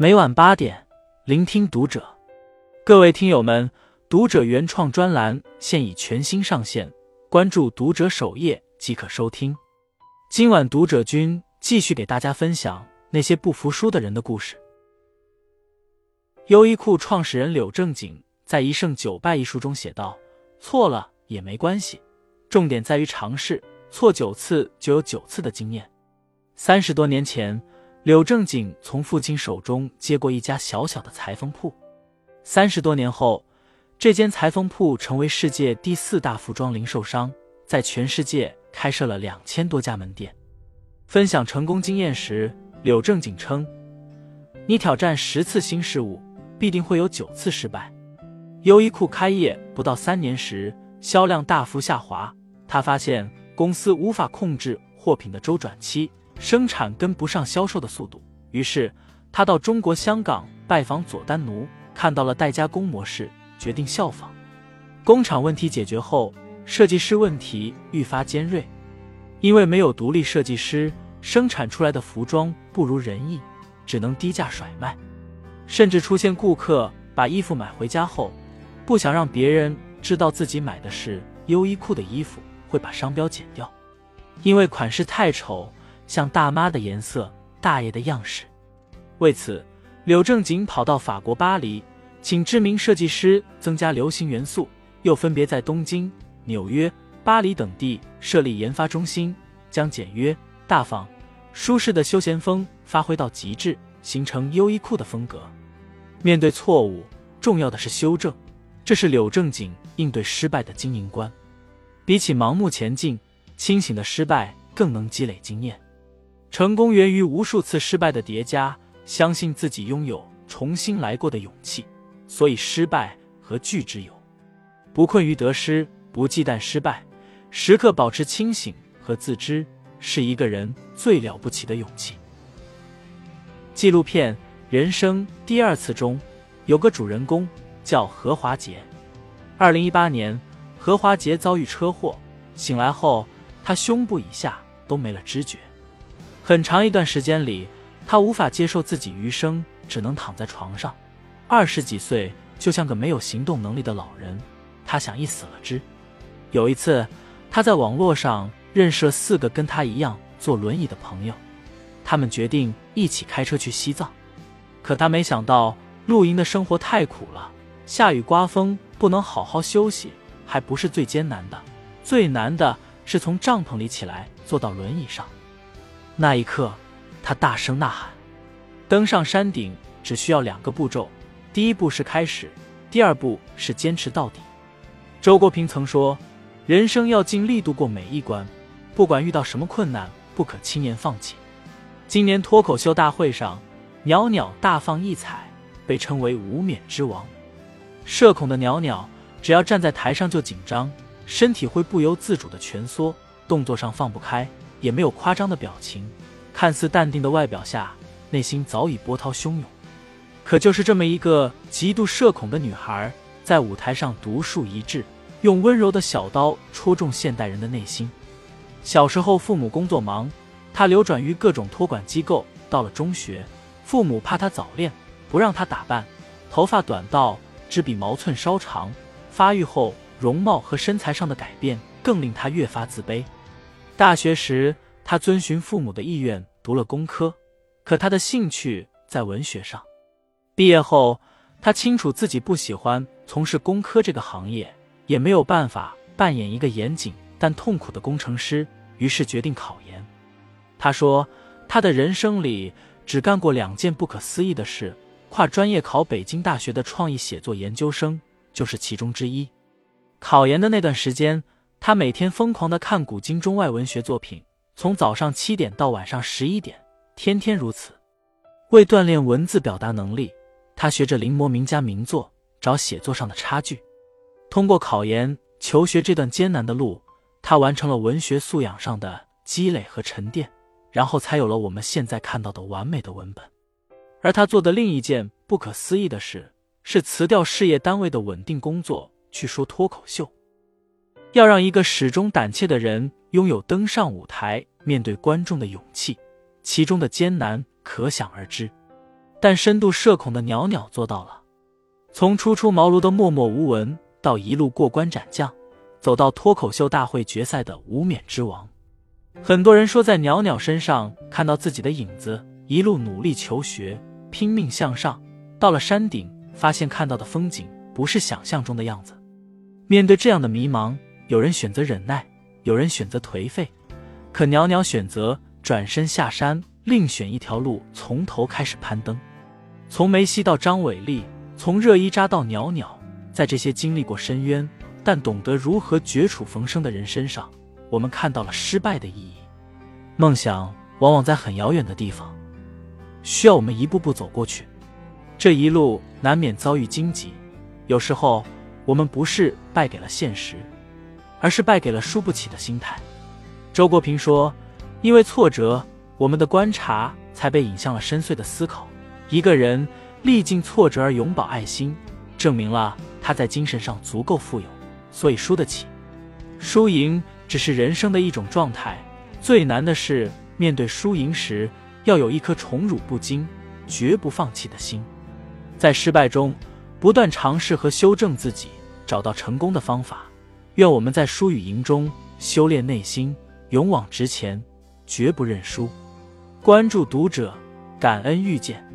每晚八点，聆听读者。各位听友们，读者原创专栏现已全新上线，关注读者首页即可收听。今晚读者君继续给大家分享那些不服输的人的故事。优衣库创始人柳正景在《一胜九败》一书中写道：“错了也没关系，重点在于尝试，错九次就有九次的经验。”三十多年前。柳正景从父亲手中接过一家小小的裁缝铺，三十多年后，这间裁缝铺成为世界第四大服装零售商，在全世界开设了两千多家门店。分享成功经验时，柳正景称：“你挑战十次新事物，必定会有九次失败。”优衣库开业不到三年时，销量大幅下滑，他发现公司无法控制货品的周转期。生产跟不上销售的速度，于是他到中国香港拜访佐丹奴，看到了代加工模式，决定效仿。工厂问题解决后，设计师问题愈发尖锐，因为没有独立设计师，生产出来的服装不如人意，只能低价甩卖，甚至出现顾客把衣服买回家后，不想让别人知道自己买的是优衣库的衣服，会把商标剪掉，因为款式太丑。像大妈的颜色，大爷的样式。为此，柳正景跑到法国巴黎，请知名设计师增加流行元素，又分别在东京、纽约、巴黎等地设立研发中心，将简约、大方、舒适的休闲风发挥到极致，形成优衣库的风格。面对错误，重要的是修正，这是柳正景应对失败的经营观。比起盲目前进，清醒的失败更能积累经验。成功源于无数次失败的叠加，相信自己拥有重新来过的勇气，所以失败和惧之有。不困于得失，不忌惮失败，时刻保持清醒和自知，是一个人最了不起的勇气。纪录片《人生第二次》中有个主人公叫何华杰。二零一八年，何华杰遭遇车祸，醒来后，他胸部以下都没了知觉。很长一段时间里，他无法接受自己余生只能躺在床上。二十几岁就像个没有行动能力的老人，他想一死了之。有一次，他在网络上认识了四个跟他一样坐轮椅的朋友，他们决定一起开车去西藏。可他没想到，露营的生活太苦了，下雨刮风不能好好休息，还不是最艰难的，最难的是从帐篷里起来坐到轮椅上。那一刻，他大声呐喊：“登上山顶只需要两个步骤，第一步是开始，第二步是坚持到底。”周国平曾说：“人生要尽力度过每一关，不管遇到什么困难，不可轻言放弃。”今年脱口秀大会上，袅袅大放异彩，被称为“无冕之王”。社恐的袅袅，只要站在台上就紧张，身体会不由自主的蜷缩，动作上放不开。也没有夸张的表情，看似淡定的外表下，内心早已波涛汹涌。可就是这么一个极度社恐的女孩，在舞台上独树一帜，用温柔的小刀戳中现代人的内心。小时候父母工作忙，她流转于各种托管机构。到了中学，父母怕她早恋，不让她打扮，头发短到只比毛寸稍长。发育后，容貌和身材上的改变更令她越发自卑。大学时，他遵循父母的意愿读了工科，可他的兴趣在文学上。毕业后，他清楚自己不喜欢从事工科这个行业，也没有办法扮演一个严谨但痛苦的工程师，于是决定考研。他说，他的人生里只干过两件不可思议的事：跨专业考北京大学的创意写作研究生就是其中之一。考研的那段时间。他每天疯狂的看古今中外文学作品，从早上七点到晚上十一点，天天如此。为锻炼文字表达能力，他学着临摹名家名作，找写作上的差距。通过考研求学这段艰难的路，他完成了文学素养上的积累和沉淀，然后才有了我们现在看到的完美的文本。而他做的另一件不可思议的事，是辞掉事业单位的稳定工作，去说脱口秀。要让一个始终胆怯的人拥有登上舞台、面对观众的勇气，其中的艰难可想而知。但深度社恐的袅袅做到了。从初出茅庐的默默无闻，到一路过关斩将，走到脱口秀大会决赛的无冕之王。很多人说在袅袅身上看到自己的影子，一路努力求学，拼命向上，到了山顶，发现看到的风景不是想象中的样子。面对这样的迷茫，有人选择忍耐，有人选择颓废，可袅袅选择转身下山，另选一条路，从头开始攀登。从梅西到张伟丽，从热依扎到袅袅，在这些经历过深渊但懂得如何绝处逢生的人身上，我们看到了失败的意义。梦想往往在很遥远的地方，需要我们一步步走过去。这一路难免遭遇荆棘，有时候我们不是败给了现实，而是败给了输不起的心态。周国平说：“因为挫折，我们的观察才被引向了深邃的思考。”一个人历尽挫折而永葆爱心，证明了他在精神上足够富有，所以输得起。输赢只是人生的一种状态，最难的是面对输赢时要有一颗宠辱不惊、绝不放弃的心。在失败中不断尝试和修正自己，找到成功的方法。愿我们在输与赢中修炼内心，勇往直前，绝不认输。关注读者，感恩遇见。